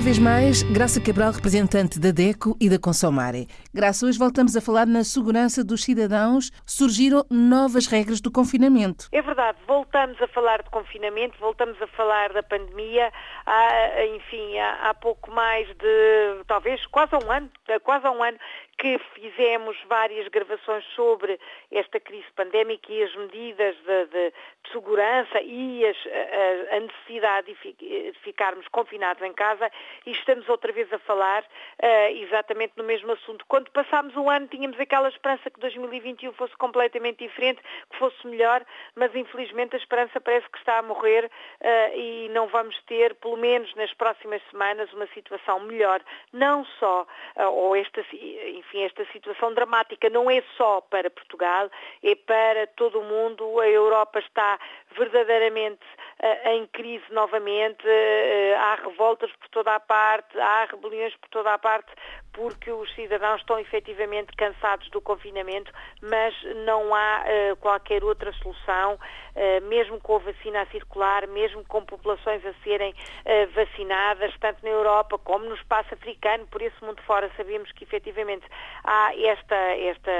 Uma vez mais, Graça Cabral, representante da DECO e da Consomare. Graça, hoje voltamos a falar na segurança dos cidadãos. Surgiram novas regras do confinamento. É verdade, voltamos a falar de confinamento, voltamos a falar da pandemia. Há, enfim, há, há pouco mais de, talvez, quase um ano, quase um ano que fizemos várias gravações sobre esta crise pandémica e as medidas de, de, de segurança e as, a, a, necessidade de ficarmos confinados em casa e estamos outra vez a falar uh, exatamente no mesmo assunto. Quando passámos um ano tínhamos aquela esperança que 2021 fosse completamente diferente, que fosse melhor, mas infelizmente a esperança parece que está a morrer uh, e não vamos ter, pelo menos nas próximas semanas, uma situação melhor, não só, uh, ou esta, enfim, esta situação dramática não é só para Portugal, é para todo o mundo. A Europa está verdadeiramente em crise novamente, uh, há revoltas por toda a parte, há rebeliões por toda a parte, porque os cidadãos estão efetivamente cansados do confinamento, mas não há uh, qualquer outra solução, mesmo com a vacina a circular, mesmo com populações a serem vacinadas, tanto na Europa como no espaço africano, por esse mundo fora, sabemos que efetivamente há esta, esta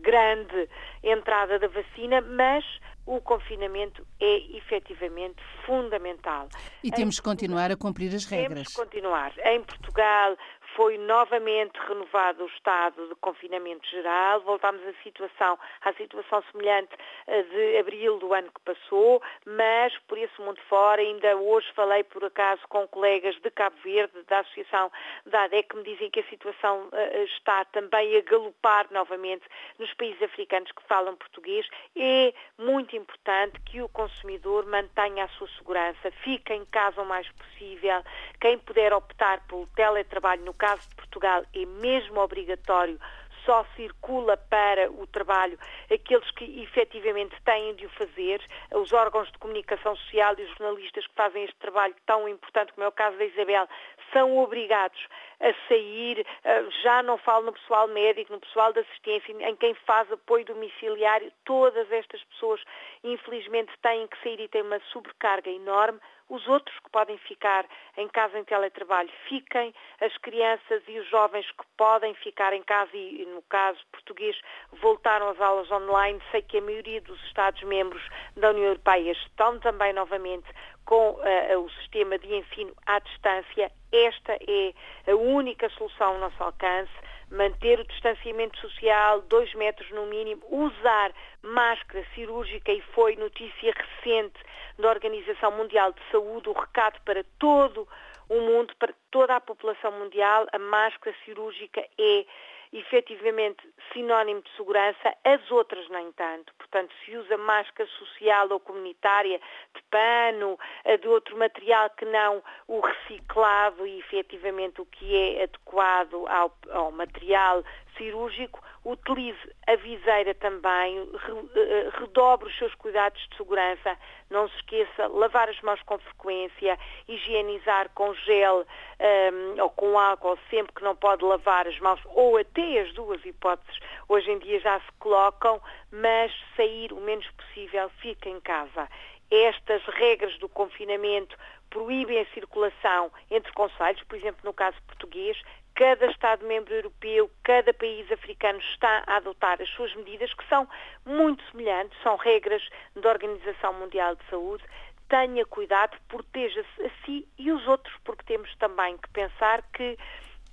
grande entrada da vacina, mas o confinamento é efetivamente fundamental. E temos que continuar a cumprir as regras. Temos que continuar. Em Portugal, foi novamente renovado o estado de confinamento geral, voltámos à situação, à situação semelhante eh, de abril do ano que passou, mas por esse mundo fora, ainda hoje falei por acaso com colegas de Cabo Verde, da Associação da ADEC, que me dizem que a situação eh, está também a galopar novamente nos países africanos que falam português. É muito importante que o consumidor mantenha a sua segurança, fique em casa o mais possível, quem puder optar pelo teletrabalho no caso de Portugal, é mesmo obrigatório só circula para o trabalho aqueles que efetivamente têm de o fazer, os órgãos de comunicação social e os jornalistas que fazem este trabalho tão importante, como é o caso da Isabel, são obrigados a sair, eh, já não falo no pessoal médico, no pessoal de assistência, em quem faz apoio domiciliário, todas estas pessoas infelizmente têm que sair e têm uma sobrecarga enorme. Os outros que podem ficar em casa em teletrabalho, fiquem. As crianças e os jovens que podem ficar em casa e, no caso português, voltaram às aulas online. Sei que a maioria dos Estados-membros da União Europeia estão também novamente com uh, o sistema de ensino à distância. Esta é a única solução ao nosso alcance. Manter o distanciamento social, dois metros no mínimo, usar máscara cirúrgica e foi notícia recente da Organização Mundial de Saúde, o recado para todo o mundo, para toda a população mundial, a máscara cirúrgica é efetivamente sinónimo de segurança, as outras nem tanto. Portanto, se usa máscara social ou comunitária de pano, eh, de outro material que não o reciclado e efetivamente o que é adequado ao, ao material cirúrgico, utilize a viseira também, eh, redobre os seus cuidados de segurança, não se esqueça, lavar as mãos com frequência, higienizar com gel um, ehm, ou com álcool sempre que não pode lavar as mãos, ou até as duas hipóteses hoje em dia já se colocam, mas sair o menos possível, fica em casa. Estas regras do confinamento proíbem a circulação entre conselhos, por exemplo, no caso português, cada Estado-membro europeu, cada país africano está a adotar as suas medidas, que são muito semelhantes, são regras da Organização Mundial de Saúde. Tenha cuidado, proteja-se a si e os outros, porque temos também que pensar que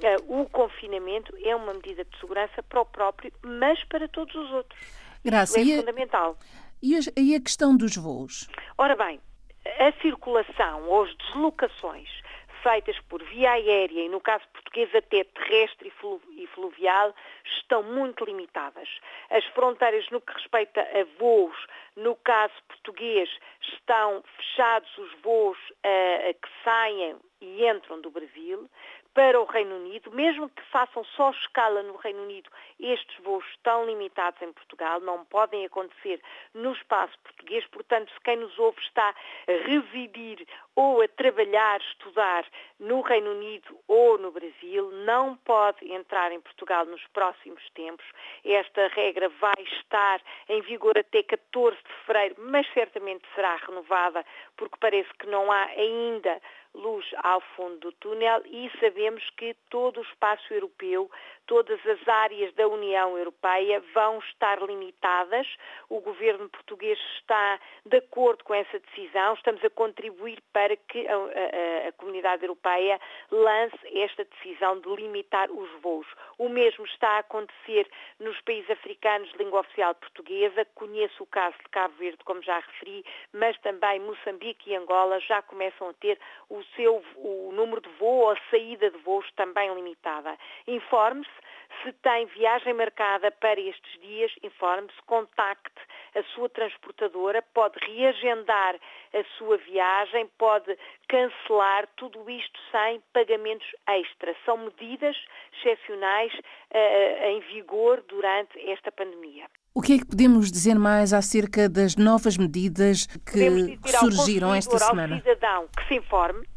uh, o confinamento é uma medida de segurança para o próprio, mas para todos os outros. Graça, Isso é fundamental. E a, e a questão dos voos? Ora bem, a circulação ou as deslocações feitas por via aérea e, no caso português, até terrestre e fluvial, estão muito limitadas. As fronteiras no que respeita a voos, no caso português, estão fechados os voos uh, que saem e entram do Brasil para o Reino Unido, mesmo que façam só escala no Reino Unido, estes voos estão limitados em Portugal, não podem acontecer no espaço português, portanto, se quem nos ouve está a residir ou a trabalhar, estudar no Reino Unido ou no Brasil não pode entrar em Portugal nos próximos tempos. Esta regra vai estar em vigor até 14 de fevereiro, mas certamente será renovada porque parece que não há ainda luz ao fundo do túnel e sabemos que todo o espaço europeu, todas as áreas da União Europeia vão estar limitadas. O governo português está de acordo com essa decisão. Estamos a contribuir para que a, a, a comunidade europeia lance esta decisão de limitar os voos. O mesmo está a acontecer nos países africanos de língua oficial portuguesa. Conheço o caso de Cabo Verde, como já referi, mas também Moçambique e Angola já começam a ter o seu o número de voo ou a saída de voos também limitada. Informe-se se tem viagem marcada para estes dias, informe-se, contacte a sua transportadora, pode reagendar a sua viagem, pode cancelar, tudo isto sem pagamentos extra. São medidas excepcionais uh, em vigor durante esta pandemia. O que é que podemos dizer mais acerca das novas medidas que, que surgiram esta semana? Ao cidadão que se informe,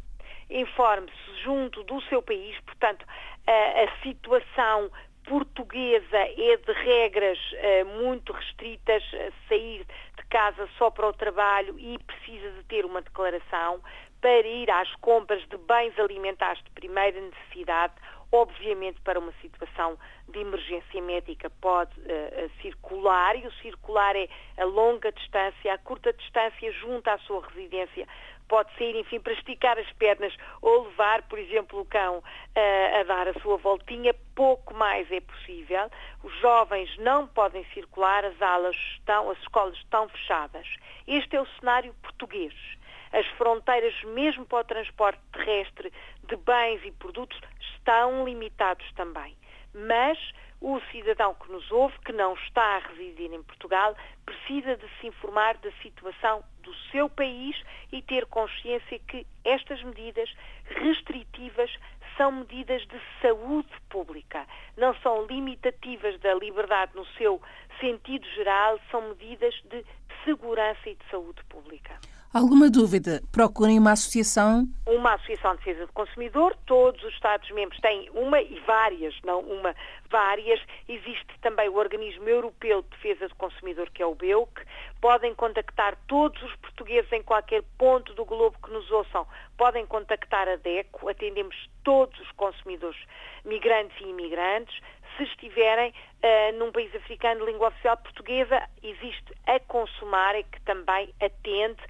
informe-se junto do seu país, portanto, a, a situação portuguesa é de regras uh, muito restritas, sair casa só para o trabalho e precisa de ter uma declaração para ir às compras de bens alimentares de primeira necessidade, obviamente para uma situação de emergência médica pode uh, circular e o circular é a longa distância, a curta distância junto à sua residência. Pode ser, enfim, para esticar as pernas ou levar, por exemplo, o cão uh, a dar a sua voltinha, pouco mais é possível. Os jovens não podem circular, as aulas estão, as escolas estão fechadas. Este é o cenário português. As fronteiras, mesmo para o transporte terrestre de bens e produtos, estão limitados também. Mas o cidadão que nos ouve, que não está a residir em Portugal, precisa de se informar da situação do seu país e ter consciência que estas medidas restritivas são medidas de saúde pública, não são limitativas da liberdade no seu sentido geral, são medidas de segurança e de saúde pública. Alguma dúvida? Procurem uma associação. Uma associação de defesa do consumidor. Todos os Estados-membros têm uma e várias, não uma, várias. Existe também o Organismo Europeu de Defesa do Consumidor, que é o BEUC. Podem contactar todos os portugueses em qualquer ponto do globo que nos ouçam. Podem contactar a DECO. Atendemos todos os consumidores, migrantes e imigrantes. Se estiverem uh, num país africano de língua oficial portuguesa, existe a Consumar, que também atende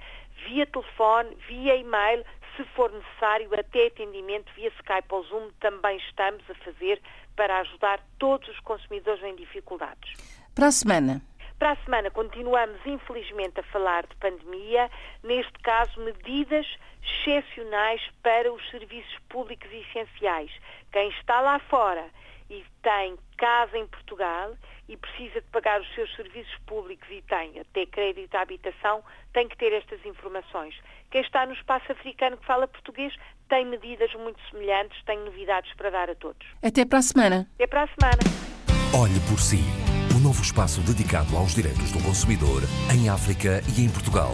via telefone, via e-mail, se for necessário, até atendimento via Skype ou Zoom, também estamos a fazer para ajudar todos os consumidores em dificuldades. Para a semana. Para a semana continuamos, infelizmente, a falar de pandemia, neste caso, medidas excepcionais para os serviços públicos essenciais. Quem está lá fora e tem casa em Portugal e precisa de pagar os seus serviços públicos e tem até crédito à habitação, tem que ter estas informações. Quem está no espaço africano que fala português tem medidas muito semelhantes, tem novidades para dar a todos. Até para a semana. Até para a semana. Olhe por si. O novo espaço dedicado aos direitos do consumidor em África e em Portugal.